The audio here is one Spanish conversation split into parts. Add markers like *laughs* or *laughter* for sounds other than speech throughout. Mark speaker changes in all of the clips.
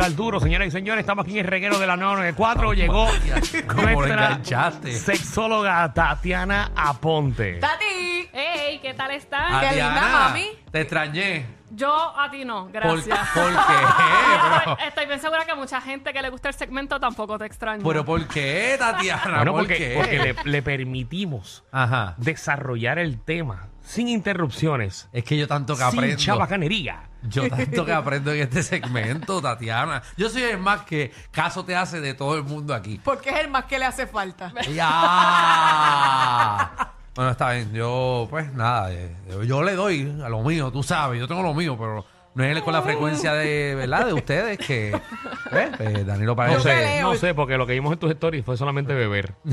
Speaker 1: Al duro, señoras y señores, estamos aquí en el reguero de la 994. Llegó *laughs*
Speaker 2: ¿Cómo lo
Speaker 1: nuestra
Speaker 2: enganchaste?
Speaker 1: sexóloga Tatiana Aponte.
Speaker 3: Tati,
Speaker 4: Hey, ¿qué tal estás?
Speaker 3: Qué linda, mami.
Speaker 2: Te extrañé.
Speaker 4: Yo a ti no,
Speaker 2: ¿Por,
Speaker 4: gracias. *laughs*
Speaker 2: ¿por qué? *laughs* Pero,
Speaker 4: Estoy, estoy bien segura que mucha gente que le gusta el segmento tampoco te extraña.
Speaker 2: pero ¿por qué, Tatiana? *laughs*
Speaker 1: Bueno,
Speaker 2: ¿Por
Speaker 1: porque,
Speaker 2: qué?
Speaker 1: porque le, le permitimos
Speaker 2: Ajá.
Speaker 1: desarrollar el tema sin interrupciones,
Speaker 2: Es que yo tanto que
Speaker 1: sin
Speaker 2: aprendo.
Speaker 1: chabacanería.
Speaker 2: Yo tanto que aprendo en este segmento, Tatiana. Yo soy el más que caso te hace de todo el mundo aquí.
Speaker 3: porque es el más que le hace falta.
Speaker 2: ¡Ya! Bueno, está bien. Yo, pues nada, eh, yo le doy a lo mío, tú sabes, yo tengo lo mío, pero no es con la frecuencia de, ¿verdad? De ustedes que, ¿eh? Pues, Danilo
Speaker 1: No sé,
Speaker 3: leo.
Speaker 1: no sé, porque lo que vimos en tus stories fue solamente beber. *laughs*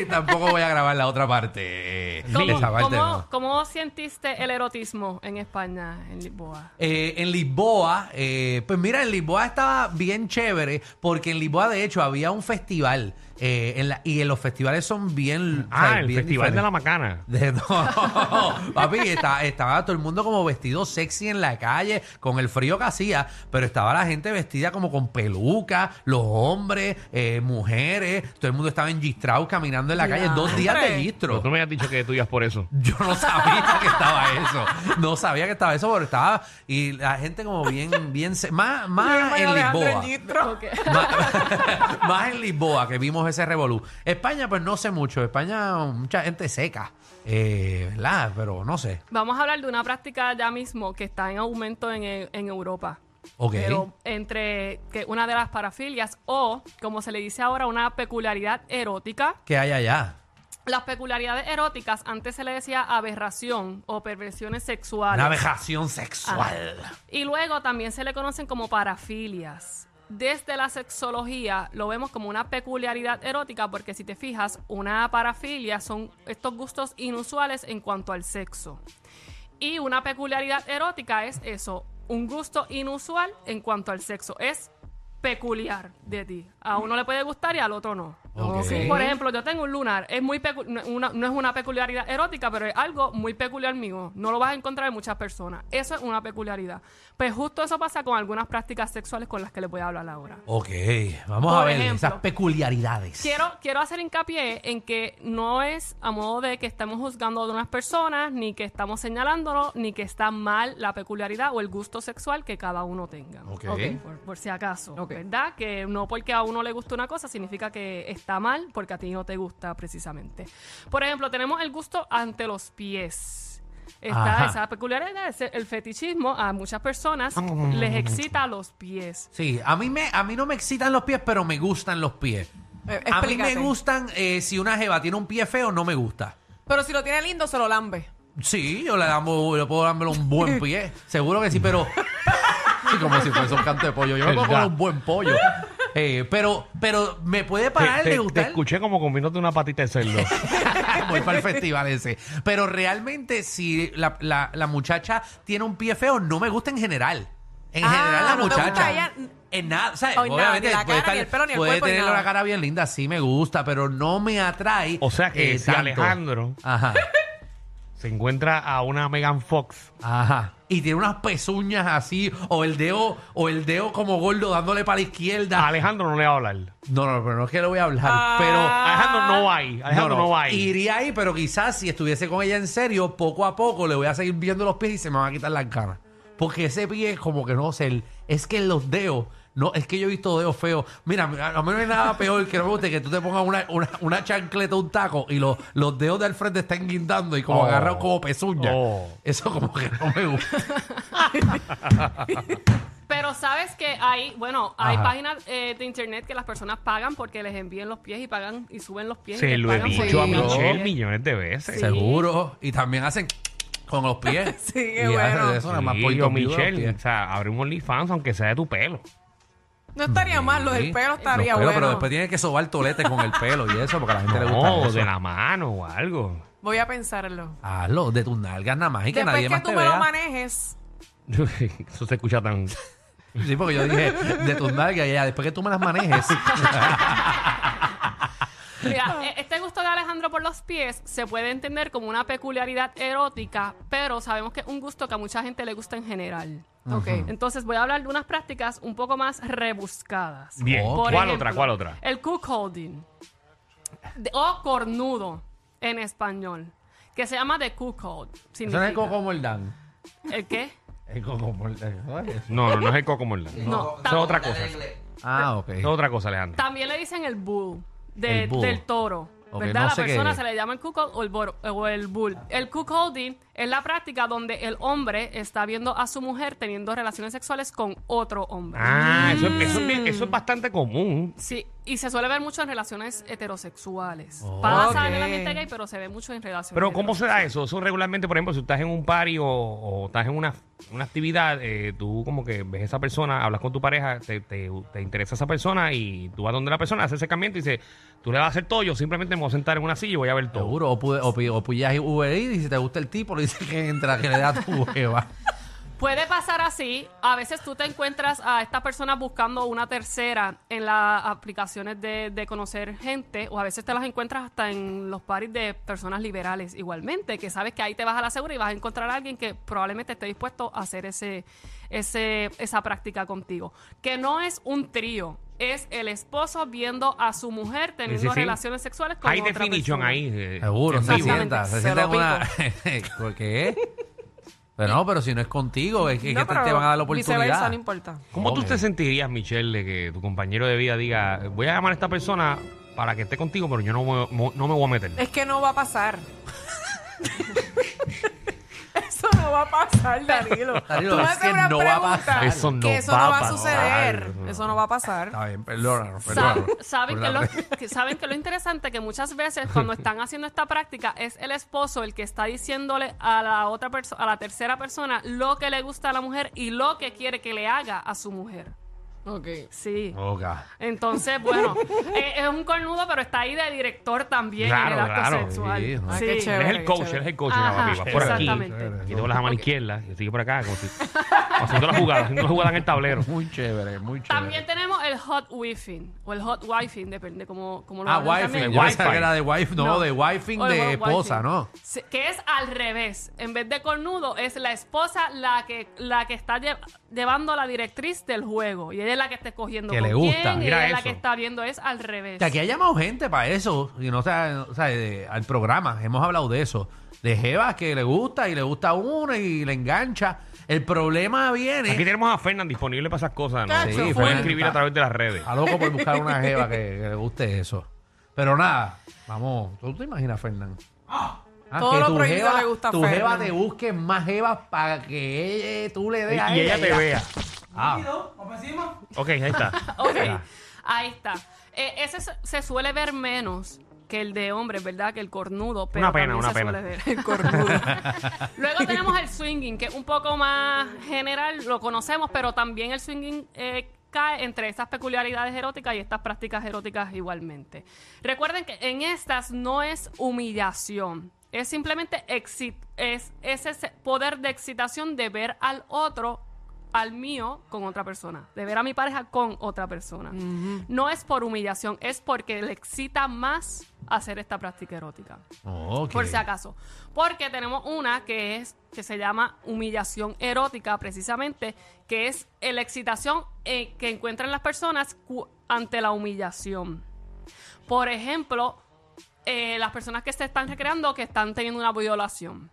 Speaker 2: y tampoco voy a grabar la otra parte.
Speaker 4: ¿Cómo,
Speaker 2: Esa parte
Speaker 4: cómo-
Speaker 2: no.
Speaker 4: cómo sentiste el erotismo en España, en Lisboa?
Speaker 2: Eh, en Lisboa, eh, pues mira, en Lisboa estaba bien chévere porque en Lisboa de hecho había un festival eh, en la- y en los festivales son bien...
Speaker 1: Ah, el
Speaker 2: bien
Speaker 1: Festival de la. Macana.
Speaker 2: De- *laughs* no, papi, estaba todo el mundo como vestido sexy en la calle, con el frío que hacía, pero estaba la gente vestida como con peluca, los hombres, eh, mujeres, todo el mundo estaba engistrado caminando en la calle, dos días de gistro.
Speaker 1: Tú me has dicho que tú ibas por eso. *laughs*
Speaker 2: Yo no sabía que estaba eso. No sabía que estaba eso, pero estaba. Y la gente como bien, bien. Más, más en Lisboa. *laughs* Más en Lisboa que vimos ese revolú. España, pues no sé mucho. España, mucha gente seca. Eh, ¿Verdad? Pero no sé.
Speaker 4: Vamos a hablar de una práctica ya mismo que está en aumento en, en Europa.
Speaker 2: Ok.
Speaker 4: Pero entre que una de las parafilias o, como se le dice ahora, una peculiaridad erótica.
Speaker 2: ¿Qué hay allá?
Speaker 4: Las peculiaridades eróticas antes se le decía aberración o perversiones sexuales.
Speaker 2: Una vejación sexual.
Speaker 4: Y luego también se le conocen como parafilias. Desde la sexología lo vemos como una peculiaridad erótica porque si te fijas, una parafilia son estos gustos inusuales en cuanto al sexo. Y una peculiaridad erótica es eso, un gusto inusual en cuanto al sexo. Es peculiar de ti. A uno le puede gustar y al otro no. Sí, por ejemplo, yo tengo un lunar. Es muy pecu- una- no es una peculiaridad erótica, pero es algo muy peculiar mío. No lo vas a encontrar en muchas personas. Eso es una peculiaridad. Pues justo eso pasa con algunas prácticas sexuales con las que les voy a hablar ahora.
Speaker 2: Ok. Vamos
Speaker 4: Por
Speaker 2: a ver
Speaker 4: ejemplo,
Speaker 2: esas peculiaridades.
Speaker 4: Quiero, quiero hacer hincapié en que no es a modo de que estamos juzgando a unas personas, ni que estamos señalándolo, ni que está mal la peculiaridad o el gusto sexual que cada uno tenga.
Speaker 2: Ok.
Speaker 4: Por, por si acaso.
Speaker 3: Ok.
Speaker 4: ¿Verdad? Que no porque a uno le gusta una cosa significa que está mal porque a ti no te gusta precisamente. Por ejemplo, tenemos el gusto ante los pies. Está
Speaker 2: Ajá.
Speaker 4: esa peculiaridad, ese- el fetichismo a muchas personas les excita los pies.
Speaker 2: Sí, a mí, me, a mí no me excitan los pies, pero me gustan los pies.
Speaker 3: Eh,
Speaker 2: A mí me
Speaker 3: explícate.
Speaker 2: gustan, eh, si una jeva tiene un pie feo, no me gusta.
Speaker 3: Pero si lo tiene lindo, se lo lambe.
Speaker 2: Sí, yo le, damos, le puedo darme un buen pie. Seguro que sí, pero. *laughs* Sí, como si fuese un canto de pollo. Yo me puedo
Speaker 1: ¿Verdad?
Speaker 2: poner un buen pollo. Eh, pero, pero me puede parar
Speaker 1: te,
Speaker 2: de
Speaker 1: te- te
Speaker 2: gustar.
Speaker 1: escuché como comiéndote una patita de cerdo. *laughs*
Speaker 2: Voy para el festival ese. Pero realmente, si la, la- la muchacha tiene un pie feo, no me gusta en general. En
Speaker 3: Ah,
Speaker 2: general, la
Speaker 3: ¿no te
Speaker 2: muchacha.
Speaker 3: ella?
Speaker 2: En nada, ¿sabes?
Speaker 3: Ay, nada,
Speaker 2: Obviamente
Speaker 3: ni la
Speaker 2: puede,
Speaker 3: cara, ni el pelo, ni el
Speaker 2: puede tener
Speaker 3: nada.
Speaker 2: una cara bien linda, sí me gusta, pero no me atrae.
Speaker 1: O sea que
Speaker 2: eh,
Speaker 1: si
Speaker 2: tanto.
Speaker 1: Alejandro
Speaker 2: Ajá.
Speaker 1: Se encuentra a una Megan Fox,
Speaker 2: Ajá. Y tiene unas pezuñas así, o el dedo, o el dedo como gordo dándole para la izquierda.
Speaker 1: a Alejandro no le va a hablar.
Speaker 2: No, no, pero no es que le voy a hablar,
Speaker 3: Ah.
Speaker 2: pero.
Speaker 1: Alejandro no va ahí. Alejandro no, va ahí.
Speaker 2: Iría ahí, pero quizás si estuviese con ella en serio, poco a poco le voy a seguir viendo los pies y se me van a quitar las ganas. Porque ese pie, como que no sé, es que los dedos, no, es que yo he visto dedos feos. Mira, a mí no hay nada peor que no me guste que tú te pongas una, una, una chancleta, un taco y los, los dedos del frente están guindando y como
Speaker 1: Oh.
Speaker 2: agarrados como pezuña.
Speaker 1: Oh.
Speaker 2: Eso como que no me gusta. *laughs*
Speaker 4: Pero sabes que hay, bueno, hay
Speaker 2: Ajá.
Speaker 4: páginas eh, de internet que las personas pagan porque les envíen los pies y pagan y suben los pies. y
Speaker 1: Se
Speaker 4: les
Speaker 1: lo he
Speaker 4: pagan por
Speaker 1: dicho a
Speaker 4: enviar los
Speaker 1: Michelle
Speaker 4: pies.
Speaker 1: millones de veces.
Speaker 4: Sí.
Speaker 2: Seguro. Y también hacen con los pies. *laughs*
Speaker 3: Sí, qué
Speaker 2: Y
Speaker 3: bueno.
Speaker 2: Eso nada más
Speaker 1: Sí,
Speaker 2: por
Speaker 1: yo,
Speaker 2: dos views de los
Speaker 1: Michelle,
Speaker 2: pies.
Speaker 1: o sea, abre un OnlyFans aunque sea de tu pelo.
Speaker 3: No estaría mal, lo del pelo estaría
Speaker 2: Los pelos,
Speaker 3: bueno.
Speaker 2: Pero después tiene que sobar tolete con el pelo y eso, porque a la gente le gusta
Speaker 1: No,
Speaker 2: eso.
Speaker 1: de la mano o algo.
Speaker 3: Voy a pensarlo.
Speaker 2: Hazlo, de tus nalgas nada más y que
Speaker 3: Después
Speaker 2: nadie
Speaker 3: que
Speaker 2: más
Speaker 3: tú
Speaker 2: te
Speaker 3: me lo
Speaker 2: vea.
Speaker 3: manejes, *laughs*
Speaker 1: Eso se escucha tan...
Speaker 2: Sí, porque yo dije de tus nalgas y ya, después que tú me las manejes. *laughs*
Speaker 4: Mira, e- este gusto de Alejandro por los pies se puede entender como una peculiaridad erótica, pero sabemos que es un gusto que a mucha gente le gusta en general.
Speaker 3: ok.
Speaker 4: Entonces voy a hablar de unas prácticas un poco más rebuscadas.
Speaker 1: Bien. ¿Cuál otra? ¿Cuál otra?
Speaker 4: El cook holding. De- o cornudo en español. Que se llama de cook hold.
Speaker 2: Eso no es el coco mordán.
Speaker 4: ¿El qué?
Speaker 2: El coco mordán.
Speaker 1: No, no, no es el coco mordán.
Speaker 4: No.
Speaker 1: Eso es otra cosa.
Speaker 2: Ah, ok.
Speaker 1: Es otra cosa, Alejandro.
Speaker 4: También le dicen el bull, de-
Speaker 2: El bull.
Speaker 4: del toro.
Speaker 2: Ok,
Speaker 4: ¿Verdad?
Speaker 2: no
Speaker 4: la
Speaker 2: qué
Speaker 4: persona
Speaker 2: es.
Speaker 4: se le llama el cuckold o el, boro- o el bull. El cuckolding es la práctica donde el hombre está viendo a su mujer teniendo relaciones sexuales con otro hombre.
Speaker 1: Ah, eso, es- eso, es bien- eso es bastante común.
Speaker 4: Sí, y se suele ver mucho en relaciones heterosexuales.
Speaker 2: Oh.
Speaker 4: Pasa en
Speaker 3: Ok.
Speaker 4: el ambiente gay, pero se ve mucho en relaciones
Speaker 1: Pero ¿cómo se da eso? Eso regularmente, por ejemplo, si estás en un party o, o estás en una, una actividad, eh, tú como que ves a esa persona, hablas con tu pareja, te, te- te interesa esa persona y tú vas donde la persona, haces ese cambiante y dices, tú le vas a hacer todo, yo simplemente me voy a sentar en una silla y voy a ver todo.
Speaker 2: Seguro. O, pu- o, o pillas Uber y si te gusta el tipo, le dices que entra, que le da tu jeva. *laughs*
Speaker 4: Puede pasar así. A veces tú te encuentras a estas personas buscando una tercera en las aplicaciones de, de conocer gente, o a veces te las encuentras hasta en los paris de personas liberales igualmente, que sabes que ahí te vas a la segura y vas a encontrar a alguien que probablemente esté dispuesto a hacer ese, ese, esa práctica contigo. Que no es un trío, es el esposo viendo a su mujer teniendo
Speaker 1: Sí, sí, sí.
Speaker 4: relaciones sexuales con
Speaker 1: Hay
Speaker 4: otra
Speaker 1: definition
Speaker 4: persona.
Speaker 1: ahí. eh,
Speaker 2: Seguro, se sienta. Se
Speaker 3: Se
Speaker 2: sienta una. *laughs* ¿Por qué? Pero no, pero si no es contigo, es que, es
Speaker 3: No,
Speaker 2: que te, van a dar la
Speaker 3: Viceversa,
Speaker 2: oportunidad.
Speaker 3: no importa.
Speaker 1: ¿Cómo tú te sentirías, Michelle, de que tu compañero de vida diga, voy a llamar a esta persona para que esté contigo, pero yo no, voy- mo- no me voy a meter?
Speaker 3: Es que no va a pasar. *laughs* Va a pasar, Danilo. *laughs*
Speaker 2: Danilo,
Speaker 3: Tú me
Speaker 2: es
Speaker 3: haces
Speaker 2: que
Speaker 3: una
Speaker 2: no va a
Speaker 3: pregunta
Speaker 2: pasar.
Speaker 1: Eso no
Speaker 3: que eso
Speaker 1: va
Speaker 3: no
Speaker 1: a
Speaker 3: va a
Speaker 1: pasar.
Speaker 3: suceder. Eso no va a pasar.
Speaker 2: Está bien, perdónalo,
Speaker 4: Sa-
Speaker 2: perdónalo.
Speaker 4: ¿Saben, que lo, *laughs* que- saben que lo interesante que muchas veces cuando están haciendo esta práctica es el esposo el que está diciéndole a la otra persona, a la tercera persona, lo que le gusta a la mujer y lo que quiere que le haga a su mujer.
Speaker 3: Ok.
Speaker 4: Sí.
Speaker 2: Oga.
Speaker 4: Entonces, bueno, *laughs* eh, es un cornudo, pero está ahí de director también
Speaker 1: Claro,
Speaker 4: en el acto
Speaker 1: claro.
Speaker 4: sexual.
Speaker 2: Sí, ¿no?
Speaker 3: Ay,
Speaker 4: Sí.
Speaker 3: qué
Speaker 1: Él
Speaker 3: chévere.
Speaker 1: es el coach,
Speaker 3: chévere.
Speaker 1: él es el coach.
Speaker 4: Ajá,
Speaker 1: por aquí.
Speaker 4: exactamente.
Speaker 1: Y todas las mano izquierda, yo sigo por acá, como si, haciendo la jugada, haciendo la jugada en el tablero.
Speaker 2: Muy chévere, muy chévere.
Speaker 4: También tenemos el hot wifing o el hot wifing, depende cómo, cómo lo
Speaker 2: Ah,
Speaker 4: hablen
Speaker 2: wifi.
Speaker 4: también.
Speaker 2: Yo
Speaker 1: Wi-Fi.
Speaker 2: pensaba que era de wife, no,
Speaker 4: No.
Speaker 2: de wifing
Speaker 4: O el
Speaker 2: de
Speaker 4: hot
Speaker 2: esposa,
Speaker 4: wifing.
Speaker 2: ¿no?
Speaker 4: Sí, Que es al revés. En vez de cornudo, es la esposa la que, la que está lle- llevando la directriz del juego. Y ella es la que está escogiendo
Speaker 2: Que
Speaker 4: con
Speaker 2: le gusta.
Speaker 4: quién, y
Speaker 1: Mira
Speaker 4: ella es la
Speaker 1: eso.
Speaker 4: que está viendo. Es al revés.
Speaker 2: Que aquí ha llamado gente para eso, y no sea, o sea, de- al programa, hemos hablado de eso. De Jevas que le gusta y le gusta a uno y le engancha. El problema viene.
Speaker 1: Aquí tenemos a Fernán disponible para esas cosas, ¿no?
Speaker 3: Cacho,
Speaker 1: Sí,
Speaker 2: Fernan
Speaker 1: pueden escribir
Speaker 2: está-
Speaker 1: a través de las redes.
Speaker 2: Está loco por buscar una Jeva que, que le guste eso. Pero nada, vamos, ¿tú te imaginas, Fernán? Ah,
Speaker 3: Todo
Speaker 2: que
Speaker 3: lo
Speaker 2: tu
Speaker 3: prohibido
Speaker 2: jeva,
Speaker 3: le gusta a
Speaker 2: tu
Speaker 3: Fernan.
Speaker 2: jeva te busque más jevas para que ella- tú le
Speaker 1: Y,
Speaker 2: des a
Speaker 1: y ella te vea.
Speaker 2: Ah,
Speaker 1: Ok, ahí está. *laughs*
Speaker 4: Ok, ahí está. Eh, ese se, se suele ver menos que el de hombres, ¿verdad? Que el cornudo. Pero
Speaker 1: Una pena,
Speaker 4: también
Speaker 1: una
Speaker 4: se
Speaker 1: pena.
Speaker 4: suele ver el cornudo. *laughs* Luego tenemos el swinging, que es un poco más general, lo conocemos, pero también el swinging eh, cae entre estas peculiaridades eróticas y estas prácticas eróticas igualmente. Recuerden que en estas no es humillación. Es simplemente exi- es, es ese poder de excitación de ver al otro al mío con otra persona, de ver a mi pareja con otra persona. No es por humillación, es porque le excita más hacer esta práctica erótica.
Speaker 2: ok.
Speaker 4: Por si acaso. Porque tenemos una que es que se llama humillación erótica precisamente, que es la excitación eh, que encuentran las personas ante la humillación. Por ejemplo, eh, las personas que se están recreando que están teniendo una violación.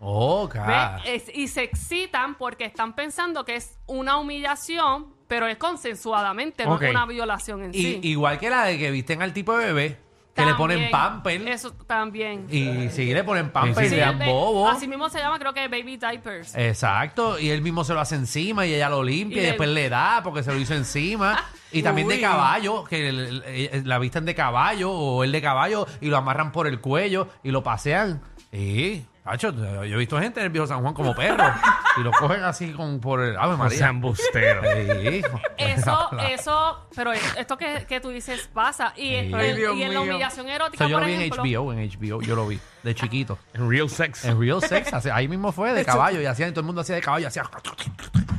Speaker 2: Ok.
Speaker 4: ¿Ve? Es- y se excitan porque están pensando que es una humillación, pero es consensuadamente,
Speaker 1: Ok.
Speaker 4: no es una violación en
Speaker 2: Y,
Speaker 4: sí.
Speaker 2: Igual que la de que visten al tipo de bebé, que le ponen
Speaker 4: También,
Speaker 2: pamper.
Speaker 4: Eso también.
Speaker 2: Y sí, le ponen pamper y
Speaker 1: sí,
Speaker 2: le dan bobo.
Speaker 4: Así mismo se llama, creo que baby diapers.
Speaker 2: Exacto, y él mismo se lo hace encima y ella lo limpia y,
Speaker 4: Y le-
Speaker 2: después le da porque se lo hizo encima. *laughs* Y también de
Speaker 3: Uy.
Speaker 2: caballo, que el- el- el- la visten de caballo o el de caballo y lo amarran por el cuello y lo pasean. Sí, Hacho, yo he visto gente en el viejo San Juan como perro y lo cogen así con por el Ave María.
Speaker 1: sean busteros.
Speaker 2: Sí.
Speaker 4: Eso, eso, pero esto que, que tú dices pasa. Y, en-
Speaker 2: Ay,
Speaker 3: Dios
Speaker 4: y en la
Speaker 3: mío.
Speaker 4: humillación erótica,
Speaker 2: Eso yo
Speaker 4: por
Speaker 2: lo vi en
Speaker 4: ejemplo.
Speaker 2: HBO, en HBO, yo lo vi, de chiquito.
Speaker 1: En real sex.
Speaker 2: En Real Sex, así- ahí mismo fue, de caballo, y hacían, y todo el mundo hacía de caballo, hacía.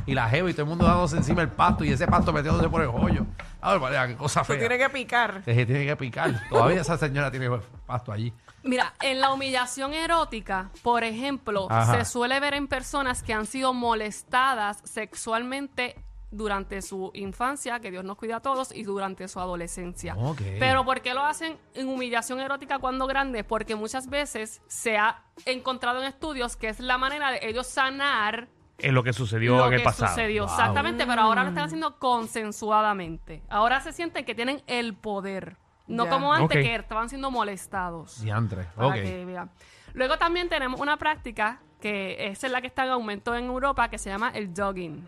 Speaker 2: Y la jeva y todo el mundo dándose encima del pasto, y ese pasto metiéndose por el hoyo. A ver, María, qué cosa
Speaker 3: Tú
Speaker 2: fea.
Speaker 3: tienes que picar.
Speaker 2: Se tiene que picar. Todavía esa señora tiene pasto allí.
Speaker 4: Mira, en la humillación erótica, por ejemplo,
Speaker 2: Ajá.
Speaker 4: se suele ver en personas que han sido molestadas sexualmente durante su infancia, que Dios nos cuida a todos, y durante su adolescencia.
Speaker 2: Ok.
Speaker 4: Pero ¿por qué lo hacen en humillación erótica cuando grandes? Porque muchas veces se ha encontrado en estudios que es la manera de ellos sanar
Speaker 1: Es lo que sucedió
Speaker 4: lo
Speaker 1: en el
Speaker 4: que
Speaker 1: pasado.
Speaker 4: sucedió. Exactamente, pero ahora lo están haciendo consensuadamente. Ahora se sienten que tienen el poder. No
Speaker 3: Ya.
Speaker 4: como antes
Speaker 1: Ok.
Speaker 4: que estaban siendo molestados.
Speaker 2: Diantre.
Speaker 4: Para
Speaker 2: Ok.
Speaker 4: que vean. Luego también tenemos una práctica que esa es la que está en aumento en Europa que se llama el dogging.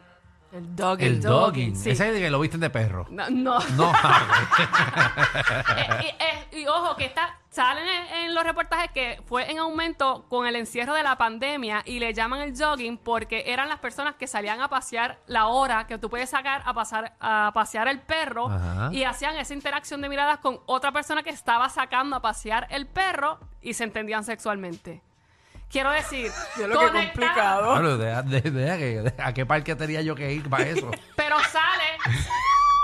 Speaker 3: El doggy.
Speaker 2: El dogging.
Speaker 4: sí.
Speaker 2: Ese es el que lo visten de perro.
Speaker 4: No, no.
Speaker 2: No. *laughs* *laughs*
Speaker 4: Eh, y, eh, y ojo, que está, salen en, en los reportajes que fue en aumento con el encierro de la pandemia y le llaman el jogging porque eran las personas que salían a pasear la hora que tú puedes sacar a, pasar, a pasear el perro
Speaker 2: Ajá.
Speaker 4: y hacían esa interacción de miradas con otra persona que estaba sacando a pasear el perro y se entendían sexualmente. Quiero decir, *laughs*
Speaker 3: Yo lo que
Speaker 4: conectaban-
Speaker 3: complicado.
Speaker 2: Claro, de- que- de- ¿a qué parque tenía yo que ir para eso? *laughs*
Speaker 4: Pero sale,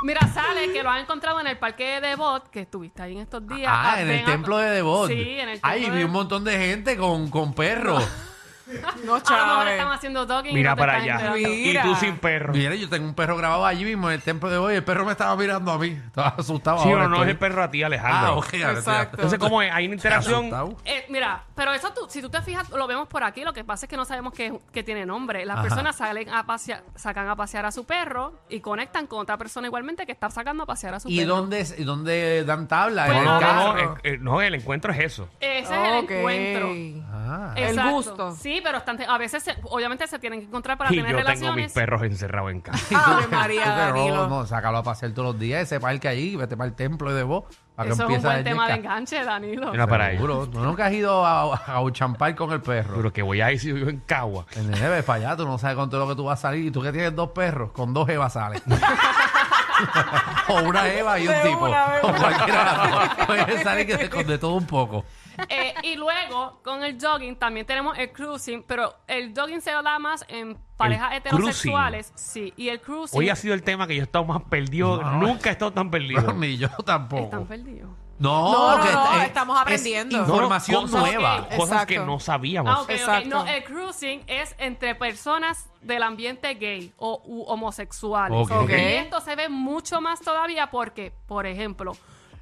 Speaker 4: mira, sale que lo han encontrado en el parque de Devot, que estuviste ahí en estos días.
Speaker 2: Ah, en el templo de Devot.
Speaker 4: Sí, en el
Speaker 2: Ay,
Speaker 4: templo
Speaker 2: vi
Speaker 4: de-
Speaker 2: un montón de gente con, con perros. *laughs* *laughs*
Speaker 3: No,
Speaker 4: A lo mejor están haciendo dogging. y
Speaker 1: Mira
Speaker 4: no te
Speaker 1: para
Speaker 4: estás
Speaker 1: allá.
Speaker 4: enterando.
Speaker 3: Mira.
Speaker 1: Y tú sin perro.
Speaker 2: Mire, yo tengo un perro grabado allí mismo en el templo de hoy. El perro me estaba mirando a mí. Estaba asustado.
Speaker 1: Sí,
Speaker 2: ahora
Speaker 1: pero no es
Speaker 2: estoy-
Speaker 1: el perro a ti, Alejandro.
Speaker 2: Ah, ok. ahora estoy-
Speaker 3: Exacto.
Speaker 1: Entonces, ¿cómo es? Hay una interacción.
Speaker 2: asustado.
Speaker 4: Eh, mira, pero eso tú, si tú te fijas, lo vemos por aquí. Lo que pasa es que no sabemos que, que tiene nombre. Las
Speaker 2: Ajá.
Speaker 4: personas salen a pasear, sacan a pasear a su perro y conectan con otra persona igualmente que está sacando a pasear a su
Speaker 2: ¿Y
Speaker 4: perro.
Speaker 2: dónde, es- y dónde dan tabla?
Speaker 4: Pues
Speaker 2: ¿En
Speaker 1: No,
Speaker 2: el
Speaker 1: no, no,
Speaker 2: carro?
Speaker 1: eh, eh, no, el encuentro es eso.
Speaker 4: Ese es el
Speaker 3: Ok.
Speaker 4: encuentro.
Speaker 2: Ah.
Speaker 3: El
Speaker 4: Exacto.
Speaker 3: gusto.
Speaker 4: Sí, pero están, a veces, se- obviamente, se tienen que encontrar para
Speaker 1: Y
Speaker 4: tener
Speaker 1: yo tengo mis
Speaker 4: relaciones.
Speaker 1: perros encerrados en casa. *laughs*
Speaker 3: Ave María,
Speaker 2: que
Speaker 3: Danilo.
Speaker 2: no, no, sácalo a pasear todos los días, ese parque allí, vete para el templo de vos. Para que
Speaker 4: Eso es un
Speaker 2: empiece
Speaker 4: buen tema de enganche, Danilo.
Speaker 1: Mira para.
Speaker 2: Seguro. Tú nunca has ido a, a Uchampal con el perro.
Speaker 1: Pero que voy a ir si vivo en Cagua.
Speaker 2: En el neve para allá, tú no sabes con todo lo que tú vas a salir. Y tú que tienes dos perros, con dos evas sales. *laughs* o una eva y un
Speaker 3: De
Speaker 2: tipo.
Speaker 3: una, de
Speaker 2: o
Speaker 3: una.
Speaker 2: cualquiera de las dos. *laughs* Puedes salir que se- con de todo un poco.
Speaker 4: Eh, y luego, con el jogging, también tenemos el cruising, pero el jogging se da más en parejas
Speaker 1: El
Speaker 4: heterosexuales. Sí, y el cruising.
Speaker 1: Hoy ha sido el tema que yo he estado más perdido.
Speaker 2: No.
Speaker 1: Nunca he estado tan perdido.
Speaker 2: Ni yo tampoco.
Speaker 4: Están perdidos.
Speaker 2: No,
Speaker 3: No, no,
Speaker 2: que
Speaker 3: no,
Speaker 2: eh,
Speaker 3: estamos
Speaker 2: es
Speaker 3: aprendiendo.
Speaker 2: información
Speaker 1: cosas,
Speaker 2: nueva.
Speaker 4: ok.
Speaker 1: Cosas que
Speaker 3: Exacto.
Speaker 1: no sabíamos.
Speaker 4: Ah, ok, ok.
Speaker 3: Exacto.
Speaker 4: No, el cruising es entre personas del ambiente gay o u homosexuales.
Speaker 2: Ok.
Speaker 3: Ok.
Speaker 4: Y esto se ve mucho más todavía porque, por ejemplo,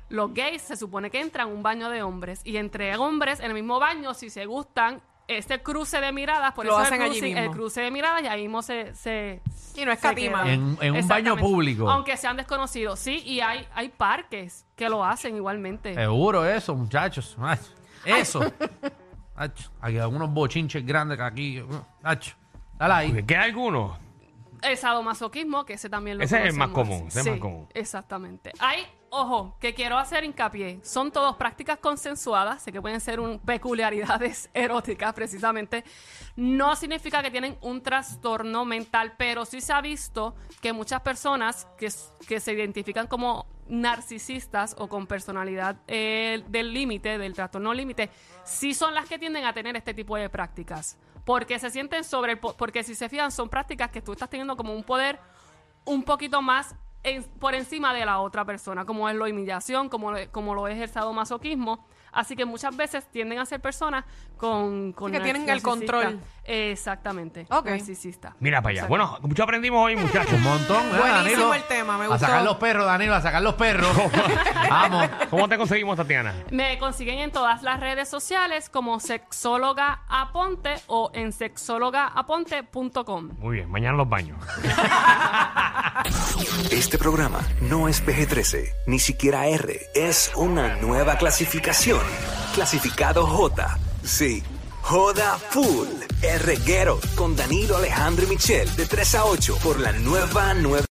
Speaker 4: los gays se supone que entran a un baño de hombres y entre hombres en el mismo baño, si se gustan, este cruce de miradas, por
Speaker 3: Lo
Speaker 4: eso
Speaker 3: hacen
Speaker 4: el
Speaker 3: allí
Speaker 4: cruising,
Speaker 3: mismo.
Speaker 4: el cruce de miradas y ahí mismo se, se
Speaker 3: Y no escatiman.
Speaker 2: En- en un baño público.
Speaker 4: Aunque sean desconocidos, sí, y hay, hay parques que lo hacen igualmente.
Speaker 2: Seguro eso, muchachos. Ay, eso. Ay, *laughs* Aquí hay unos bochinches grandes que aquí. Ay, Dale ahí.
Speaker 1: ¿Queda alguno?
Speaker 4: El sadomasoquismo, que ese también lo
Speaker 1: Ese es el más
Speaker 4: conocemos.
Speaker 1: común, ese es más común.
Speaker 4: Exactamente. Hay, ojo, que quiero hacer hincapié. Son todas prácticas consensuadas, sé que pueden ser un, peculiaridades *laughs* eróticas precisamente. No significa que tienen un trastorno mental, pero sí se ha visto que muchas personas que, que se identifican como narcisistas o con personalidad eh, del límite, del trastorno límite, sí son las que tienden a tener este tipo de prácticas. Porque se sienten sobre el... po- Porque si se fijan, son prácticas que tú estás teniendo como un poder un poquito más en- por encima de la otra persona, como es la humillación, como, como lo es el sadomasoquismo. Así que muchas veces tienden a ser personas con... con
Speaker 3: Sí, que tienen el control.
Speaker 4: Exactamente.
Speaker 3: Ok.
Speaker 4: Narcisista.
Speaker 1: Mira para allá.
Speaker 4: Exacto.
Speaker 1: Bueno, mucho aprendimos hoy, muchachos.
Speaker 2: Un montón, ¿eh,
Speaker 3: Buenísimo
Speaker 2: Danilo?
Speaker 3: el tema, me
Speaker 2: A
Speaker 3: gustó.
Speaker 2: sacar los perros, Danilo, a sacar los perros. *laughs* Vamos.
Speaker 1: ¿Cómo te conseguimos, Tatiana?
Speaker 4: Me consiguen en todas las redes sociales como sexóloga aponte o en sexólogaaponte.com.
Speaker 1: Muy bien, mañana los baños. *laughs*
Speaker 5: Este programa no es PG-13, ni siquiera R. Es una nueva clasificación. Clasificado J. Sí. Joda Full. R. Guerrero con Danilo Alejandro y Michel de 3 a 8 por la nueva nueva.